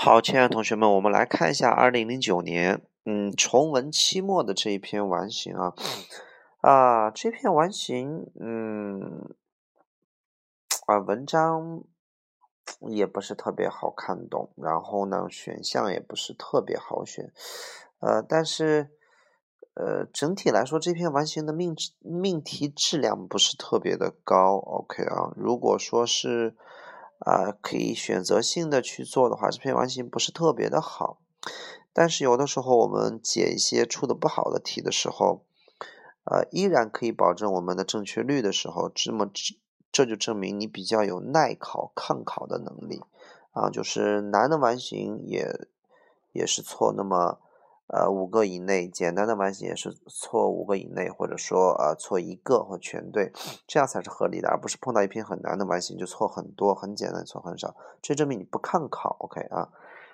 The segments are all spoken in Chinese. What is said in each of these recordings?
好，亲爱的同学们，我们来看一下二零零九年，嗯，崇文期末的这一篇完形啊，啊，这篇完形，嗯，啊，文章也不是特别好看懂，然后呢，选项也不是特别好选，呃，但是，呃，整体来说，这篇完形的命命题质量不是特别的高，OK 啊，如果说是。啊，可以选择性的去做的话，这篇完形不是特别的好。但是有的时候我们解一些出的不好的题的时候，呃，依然可以保证我们的正确率的时候，这么这这就证明你比较有耐考、抗考的能力啊。就是难的完形也也是错，那么。呃，五个以内，简单的完形也是错五个以内，或者说呃错一个或全对，这样才是合理的，而不是碰到一篇很难的完形就错很多，很简单错很少，这证明你不看考。OK 啊，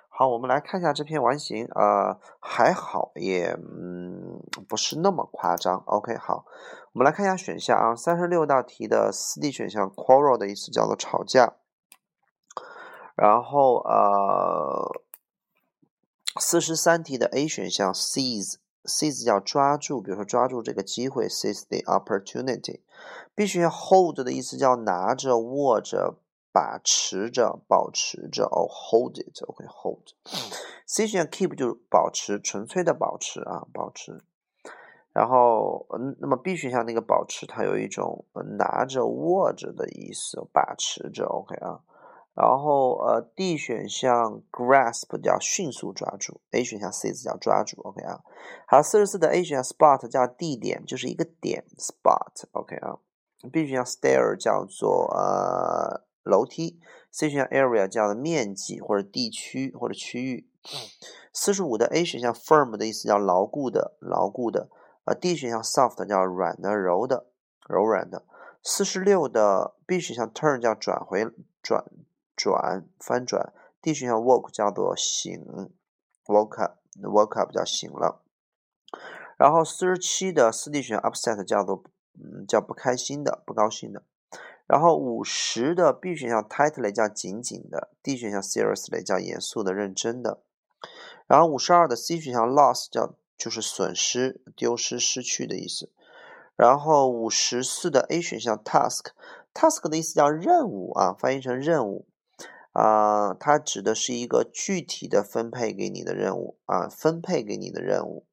好，我们来看一下这篇完形，呃，还好，也嗯不是那么夸张。OK 好，我们来看一下选项啊，三十六道题的四 D 选项，quarrel 的意思叫做吵架，然后呃。四十三题的 A 选项，seize，seize 叫抓住，比如说抓住这个机会，seize the opportunity。B 选项 hold 的意思叫拿着、握着、把持着、保持着，哦，hold it，OK，hold。C 选项 keep 就保持，纯粹的保持啊，保持。然后，嗯，那么 B 选项那个保持，它有一种拿着、握着的意思，把持着，OK 啊。然后，呃，D 选项 grasp 叫迅速抓住，A 选项 seize 叫抓住，OK 啊。好，四十四的 A 选项 spot 叫地点，就是一个点，spot，OK 啊。B 选项 stair 叫做呃楼梯，C 选项 area 叫做面积或者地区或者区域。四十五的 A 选项 firm 的意思叫牢固的，牢固的。呃，D 选项 soft 叫软的、柔的、柔软的。四十六的 B 选项 turn 叫转回转。转翻转，D 选项 woke 叫做醒，woke up，woke up 叫醒了。然后四十七的四 D 选项 upset 叫做嗯叫不开心的，不高兴的。然后五十的 B 选项 tightly 叫紧紧的，D 选项 seriously 叫严肃的、认真的。然后五十二的 C 选项 loss 叫就是损失、丢失、失去的意思。然后五十四的 A 选项 task，task 的意思叫任务啊，翻译成任务。啊，它指的是一个具体的分配给你的任务啊，分配给你的任务，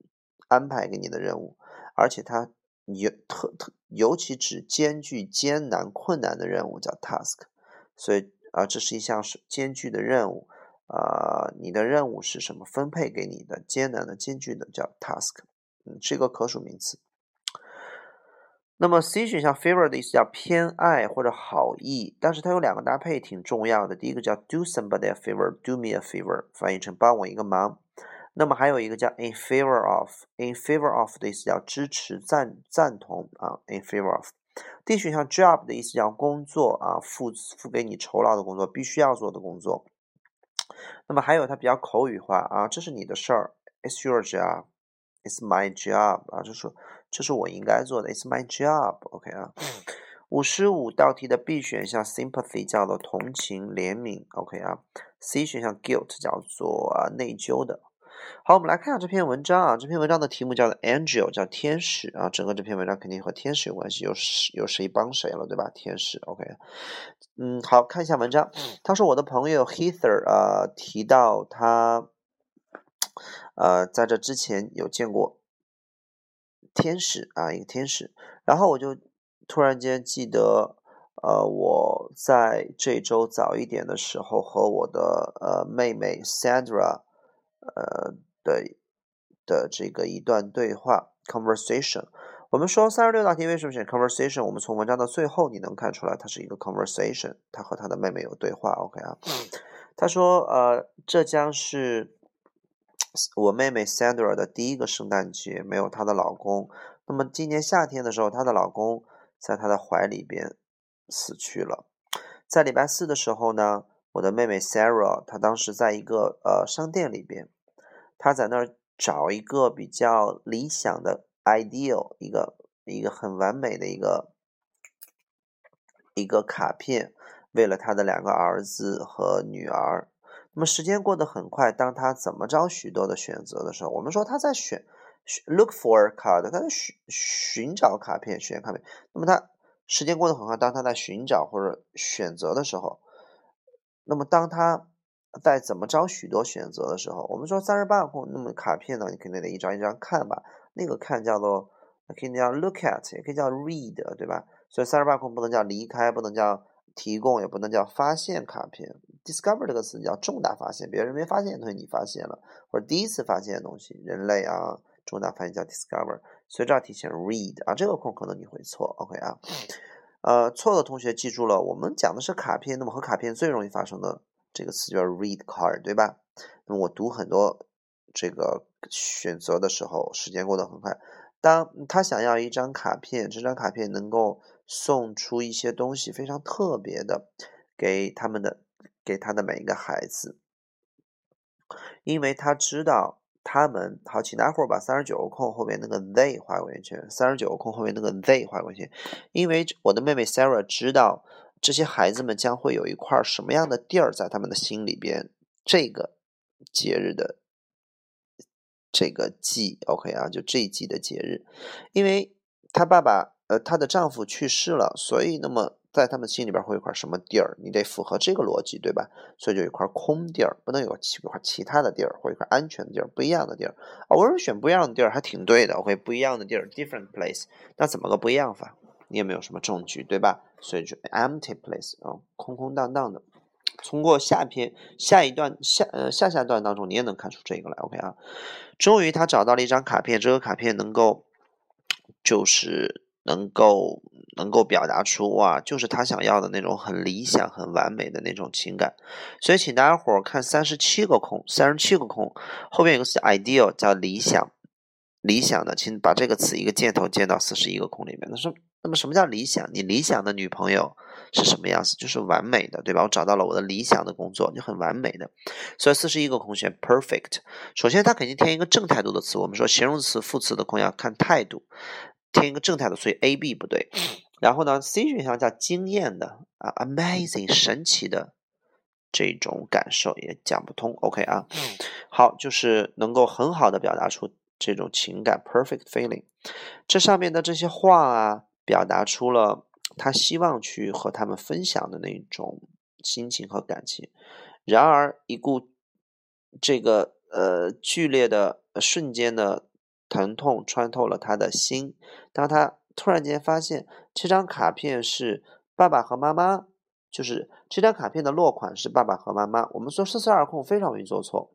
安排给你的任务，而且它尤特特尤其指艰巨、艰难、困难的任务叫 task，所以啊，这是一项是艰巨的任务啊，你的任务是什么？分配给你的艰难的、艰巨的叫 task，嗯，是一个可数名词。那么 C 选项 favor 的意思叫偏爱或者好意，但是它有两个搭配挺重要的。第一个叫 do somebody a favor，do me a favor，翻译成帮我一个忙。那么还有一个叫 in favor of，in favor of 的意思叫支持、赞、赞同啊，in favor of。D 选项 job 的意思叫工作啊，付付给你酬劳的工作，必须要做的工作。那么还有它比较口语化啊，这是你的事儿，it's your job，it's my job 啊，就是。这是我应该做的，It's my job，OK 啊。五十五道题的 B 选项 sympathy 叫做同情、怜悯，OK 啊。C 选项 guilt 叫做啊内疚的。好，我们来看下这篇文章啊。这篇文章的题目叫做 Angel，叫天使啊。整个这篇文章肯定和天使有关系，有有谁帮谁了，对吧？天使，OK。嗯，好看一下文章。他说我的朋友 Heather 啊提到他呃在这之前有见过。天使啊，一个天使。然后我就突然间记得，呃，我在这周早一点的时候和我的呃妹妹 Sandra，呃的的这个一段对话 conversation。我们说三十六道题为什么选 conversation？我们从文章的最后你能看出来，它是一个 conversation，他和他的妹妹有对话。OK 啊，他说，呃，这将是。我妹妹 Sandra 的第一个圣诞节没有她的老公。那么今年夏天的时候，她的老公在她的怀里边死去了。在礼拜四的时候呢，我的妹妹 Sarah 她当时在一个呃商店里边，她在那儿找一个比较理想的 ideal 一个一个很完美的一个一个卡片，为了她的两个儿子和女儿。那么时间过得很快，当他怎么着许多的选择的时候，我们说他在选，look for card，他在寻寻找卡片，选卡片。那么他时间过得很快，当他在寻找或者选择的时候，那么当他在怎么着许多选择的时候，我们说三十八空，那么卡片呢，你肯定得一张一张看吧？那个看叫做可以叫 look at，也可以叫 read，对吧？所以三十八空不能叫离开，不能叫。提供也不能叫发现卡片，discover 这个词叫重大发现，别人没发现的东西你发现了，或者第一次发现的东西，人类啊，重大发现叫 discover，所以这要提醒 read 啊，这个空可能你会错，OK 啊，呃，错的同学记住了，我们讲的是卡片，那么和卡片最容易发生的这个词叫 read card，对吧？那么我读很多这个选择的时候，时间过得很快，当他想要一张卡片，这张卡片能够。送出一些东西非常特别的给他们的给他的每一个孩子，因为他知道他们好，请大伙儿把三十九个空后面那个 they 画个圆圈，三十九个空后面那个 they 画个圆圈，因为我的妹妹 Sarah 知道这些孩子们将会有一块什么样的地儿在他们的心里边，这个节日的这个季，OK 啊，就这一季的节日，因为他爸爸。呃，她的丈夫去世了，所以那么在他们心里边会有一块什么地儿？你得符合这个逻辑，对吧？所以就有一块空地儿，不能有其一块其他的地儿，或一块安全的地儿，不一样的地儿啊。我说选不一样的地儿还挺对的，OK，不一样的地儿，different place。那怎么个不一样法？你也没有什么证据，对吧？所以就 empty place 啊，空空荡荡的。通过下篇下一段下呃下下段当中，你也能看出这个来，OK 啊。终于他找到了一张卡片，这个卡片能够就是。能够能够表达出哇，就是他想要的那种很理想、很完美的那种情感。所以，请大家伙儿看三十七个空，三十七个空后面有个词 ideal，叫理想。理想的，请把这个词一个箭头箭到四十一个空里面。那说，那么什么叫理想？你理想的女朋友是什么样子？就是完美的，对吧？我找到了我的理想的工作，就很完美的。所以四十一个空选 perfect。首先，它肯定填一个正态度的词。我们说形容词、副词的空要看态度。填一个正态的，所以 A、B 不对。然后呢，C 选项叫惊艳的啊，amazing 神奇的这种感受也讲不通。OK 啊，好，就是能够很好的表达出这种情感，perfect feeling。这上面的这些话啊，表达出了他希望去和他们分享的那种心情和感情。然而，一股这个呃剧烈的瞬间的。疼痛穿透了他的心。当他突然间发现这张卡片是爸爸和妈妈，就是这张卡片的落款是爸爸和妈妈。我们说四四二空非常容易做错。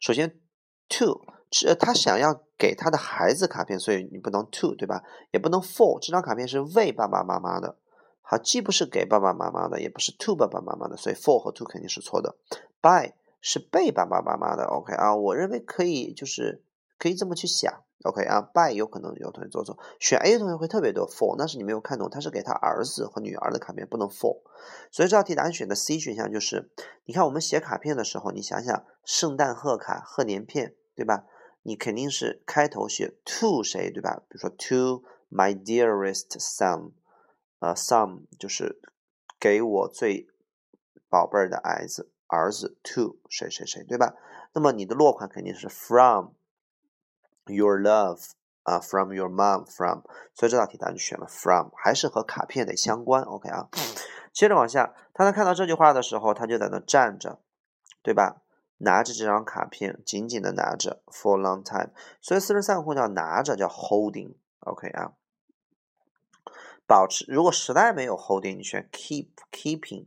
首先，to 是他想要给他的孩子卡片，所以你不能 to 对吧？也不能 for 这张卡片是为爸爸妈妈的。好，既不是给爸爸妈妈的，也不是 to 爸爸妈妈的，所以 for 和 to 肯定是错的。by 是被爸爸妈妈的。OK 啊，我认为可以就是。可以这么去想，OK 啊，by 有可能有同学做错，选 A 的同学会特别多，for 那是你没有看懂，他是给他儿子和女儿的卡片，不能 for，所以这道题答案选的 C 选项就是，你看我们写卡片的时候，你想想圣诞贺卡、贺年片，对吧？你肯定是开头写 to 谁，对吧？比如说 to my dearest son，呃，son 就是给我最宝贝儿的儿子，儿子 to 谁谁谁，对吧？那么你的落款肯定是 from。Your love 啊，from your mom from，所以这道题答案就选了 from，还是和卡片得相关。OK 啊，接着往下，当他看到这句话的时候，他就在那站着，对吧？拿着这张卡片，紧紧的拿着 for a long time。所以四十三个空叫拿着，叫 holding。OK 啊，保持。如果实在没有 holding，你选 keep keeping。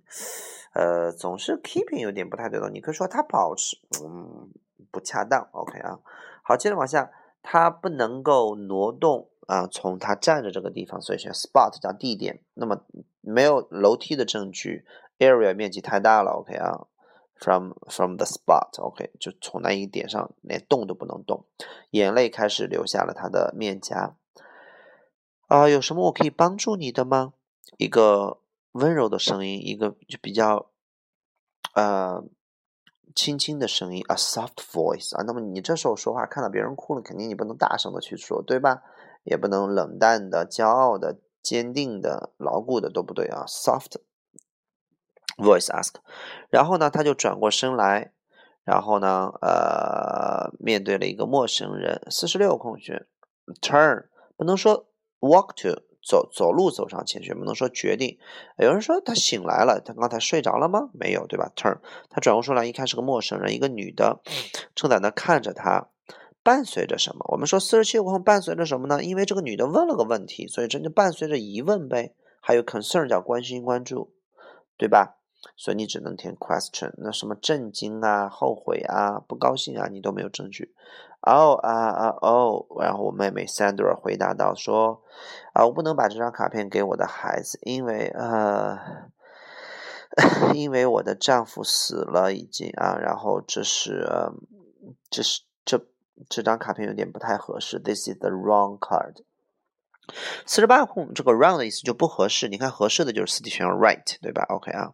呃，总是 keeping 有点不太对的，你可以说他保持，嗯，不恰当。OK 啊，好，接着往下。它不能够挪动啊，从它站着这个地方，所以选 spot 加地点。那么没有楼梯的证据，area 面积太大了，OK 啊，from from the spot，OK 就从那一点上连动都不能动。眼泪开始流下了他的面颊。啊，有什么我可以帮助你的吗？一个温柔的声音，一个就比较呃。轻轻的声音，a soft voice 啊。那么你这时候说话，看到别人哭了，肯定你不能大声的去说，对吧？也不能冷淡的、骄傲的、坚定的、牢固的，都不对啊。soft voice ask，然后呢，他就转过身来，然后呢，呃，面对了一个陌生人，四十六空选，turn 不能说 walk to。走走路走上前去，不能说决定。有人说他醒来了，他刚才睡着了吗？没有，对吧？Turn，他转过身来，一看是个陌生人，一个女的，正在那看着他。伴随着什么？我们说四十七空伴随着什么呢？因为这个女的问了个问题，所以这就伴随着疑问呗。还有 concern 叫关心关注，对吧？所以你只能填 question。那什么震惊啊、后悔啊、不高兴啊，你都没有证据。哦啊啊哦！然后我妹妹 Sandra 回答道说：“啊，我不能把这张卡片给我的孩子，因为呃，因为我的丈夫死了已经啊。然后这是，这是这这张卡片有点不太合适。This is the wrong card。四十八空这个 round 的意思就不合适。你看合适的就是四 D 选项 right，对吧？OK 啊。”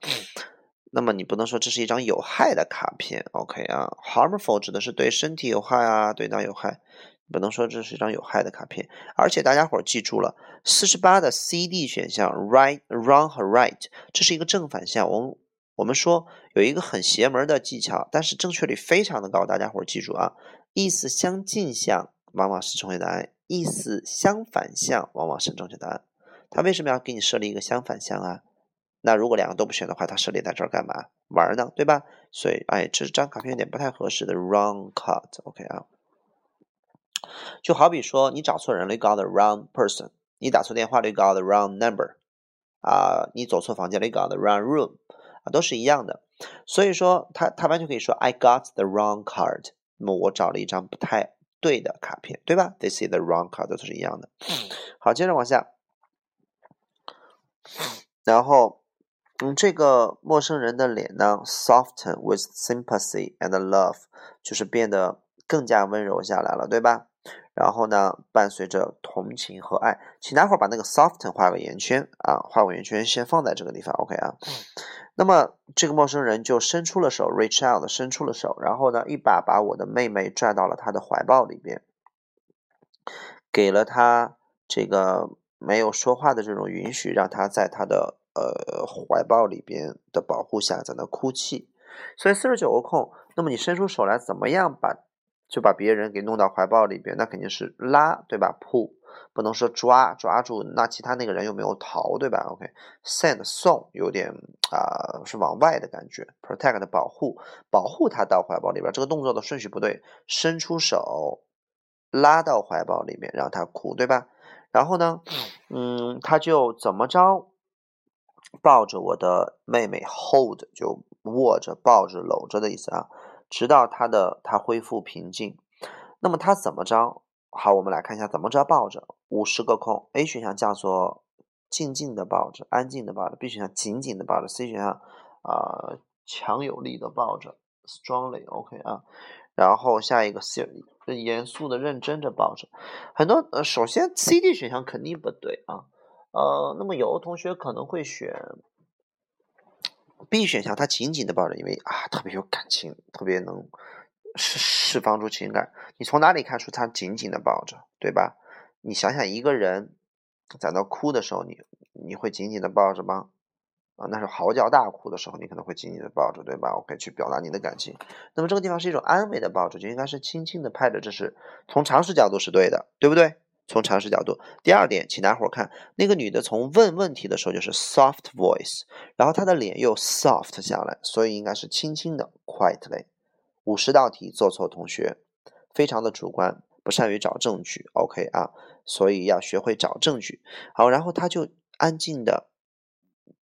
那么你不能说这是一张有害的卡片，OK 啊？Harmful 指的是对身体有害啊，对脑有害，不能说这是一张有害的卡片。而且大家伙记住了，四十八的 C、D 选项，right、wrong 和 right，这是一个正反向。我们我们说有一个很邪门的技巧，但是正确率非常的高。大家伙记住啊，意思相近项往往是正确答案，意思相反项往往是正确答案。他为什么要给你设立一个相反项啊？那如果两个都不选的话，它设立在这儿干嘛玩呢？对吧？所以，哎，这张卡片有点不太合适的 wrong card，OK 啊？就好比说，你找错人了，got the wrong person；你打错电话了，got the wrong number；啊，你走错房间了，got the wrong room，啊，都是一样的。所以说，他他完全可以说 I got the wrong card。那么我找了一张不太对的卡片，对吧？This is the wrong card，都是一样的。好，接着往下，然后。嗯，这个陌生人的脸呢，soften with sympathy and love，就是变得更加温柔下来了，对吧？然后呢，伴随着同情和爱，请待会儿把那个 soften 画个圆圈啊，画个圆圈，先放在这个地方，OK 啊？那么这个陌生人就伸出了手，reach out，伸出了手，然后呢，一把把我的妹妹拽到了他的怀抱里边，给了他这个没有说话的这种允许，让他在他的。呃，怀抱里边的保护下，在那哭泣，所以四十九个空。那么你伸出手来，怎么样把就把别人给弄到怀抱里边？那肯定是拉，对吧？pull，不能说抓抓住。那其他那个人又没有逃，对吧？OK，send 送有点啊，是往外的感觉。protect 保护，保护他到怀抱里边。这个动作的顺序不对，伸出手拉到怀抱里面，让他哭，对吧？然后呢，嗯，他就怎么着？抱着我的妹妹，hold 就握着、抱着、搂着的意思啊，直到他的他恢复平静。那么他怎么着？好，我们来看一下怎么着抱着。五十个空，A 选项叫做静静的抱着、安静的抱着；B 选项紧紧的抱着；C 选项啊强有力的抱着，strongly，OK 啊。然后下一个 C 严肃的、认真的抱着。很多呃，首先 C、D 选项肯定不对啊。呃，那么有的同学可能会选 B 选项，他紧紧的抱着，因为啊特别有感情，特别能释释放出情感。你从哪里看出他紧紧的抱着，对吧？你想想一个人在那哭的时候，你你会紧紧的抱着吗？啊，那是嚎叫大哭的时候，你可能会紧紧的抱着，对吧？我可以去表达你的感情。那么这个地方是一种安慰的抱着，就应该是轻轻的拍着，这是从常识角度是对的，对不对？从常识角度，第二点，请大伙儿看那个女的从问问题的时候就是 soft voice，然后她的脸又 soft 下来，所以应该是轻轻的 quietly。五十道题做错同学，非常的主观，不善于找证据，OK 啊，所以要学会找证据。好，然后他就安静的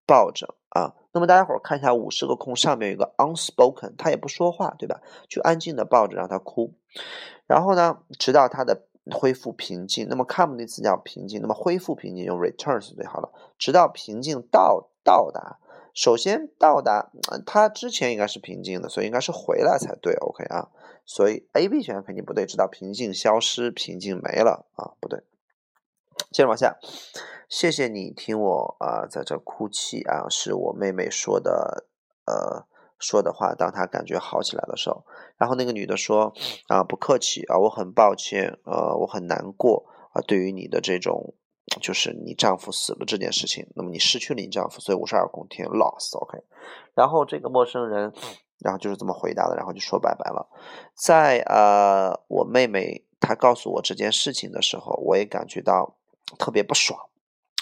抱着啊，那么大家伙儿看一下五十个空上面有一个 unspoken，他也不说话，对吧？就安静的抱着让他哭，然后呢，直到他的。恢复平静，那么 come 的词叫平静，那么恢复平静用 return 是最好了。直到平静到到达，首先到达，它之前应该是平静的，所以应该是回来才对。OK 啊，所以 A、B 选项肯定不对。直到平静消失，平静没了啊，不对。接着往下，谢谢你听我啊在这哭泣啊，是我妹妹说的，呃。说的话，当他感觉好起来的时候，然后那个女的说：“啊，不客气啊，我很抱歉，呃，我很难过啊，对于你的这种就是你丈夫死了这件事情，那么你失去了你丈夫，所以五十二宫天 loss，OK。然后这个陌生人，然后就是这么回答的，然后就说拜拜了。在呃，我妹妹她告诉我这件事情的时候，我也感觉到特别不爽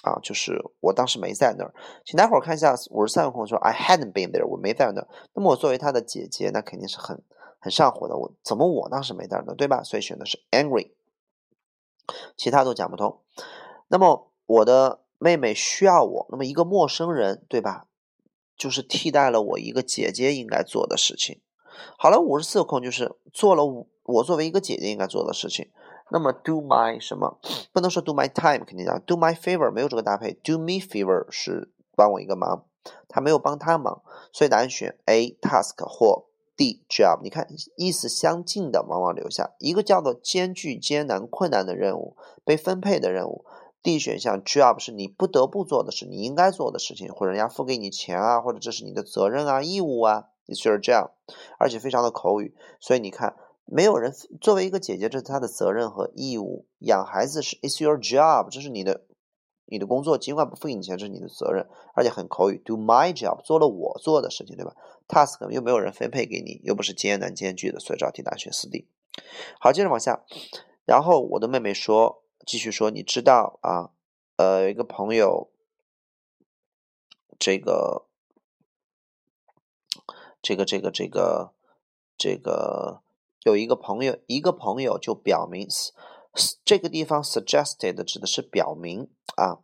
啊，就是我当时没在那儿。请待会儿看一下五十三个空说 I hadn't been there，我没在那儿。那么我作为她的姐姐，那肯定是很很上火的。我怎么我当时没在那儿，对吧？所以选的是 angry。其他都讲不通。那么我的妹妹需要我，那么一个陌生人，对吧？就是替代了我一个姐姐应该做的事情。好了，五十四空就是做了我作为一个姐姐应该做的事情。那么 do my 什么？不能说 do my time，肯定讲 do my favor，没有这个搭配。do me favor 是帮我一个忙，他没有帮他忙，所以答案选 A task 或。D job，你看意思相近的往往留下一个叫做艰巨、艰难、困难的任务，被分配的任务。D 选项 job 是你不得不做的事，你应该做的事情，或者人家付给你钱啊，或者这是你的责任啊、义务啊。It's your job，而且非常的口语，所以你看，没有人作为一个姐姐，这是她的责任和义务。养孩子是 It's your job，这是你的。你的工作尽管不付你钱，这是你的责任，而且很口语。Do my job，做了我做的事情，对吧？Task 又没有人分配给你，又不是艰难艰巨的，所以这道题答案选四 D。好，接着往下。然后我的妹妹说，继续说，你知道啊？呃，一个朋友，这个，这个，这个，这个，这个，有一个朋友，一个朋友就表明。这个地方 suggested 指的是表明啊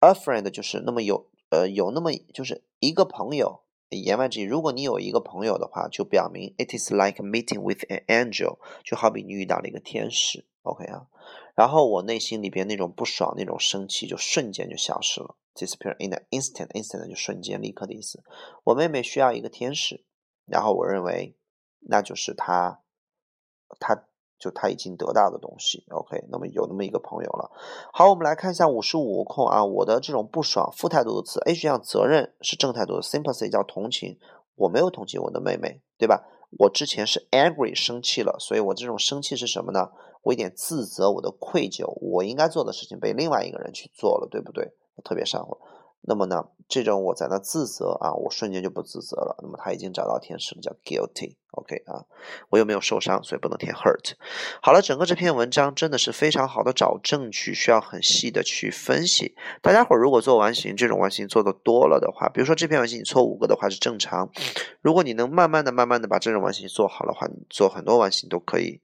，a friend 就是那么有呃有那么就是一个朋友。言外之意，如果你有一个朋友的话，就表明 it is like meeting with an angel，就好比你遇到了一个天使。OK 啊，然后我内心里边那种不爽、那种生气就瞬间就消失了，disappear in an instant，instant 就瞬间、立刻的意思。我妹妹需要一个天使，然后我认为那就是她，他。就他已经得到的东西，OK，那么有那么一个朋友了。好，我们来看一下五十五空啊，我的这种不爽负态度的词，A 选项责任是正态度的，sympathy 叫同情，我没有同情我的妹妹，对吧？我之前是 angry 生气了，所以我这种生气是什么呢？我有点自责，我的愧疚，我应该做的事情被另外一个人去做了，对不对？我特别上火。那么呢，这种我在那自责啊，我瞬间就不自责了。那么他已经找到天使了，叫 guilty，OK 啊，我又没有受伤，所以不能填 hurt。好了，整个这篇文章真的是非常好的找证据，需要很细的去分析。大家伙如果做完形，这种完形做的多了的话，比如说这篇完形你错五个的话是正常。如果你能慢慢的、慢慢的把这种完形做好的话，你做很多完形都可以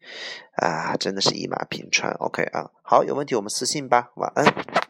啊，真的是一马平川。OK 啊，好，有问题我们私信吧，晚安。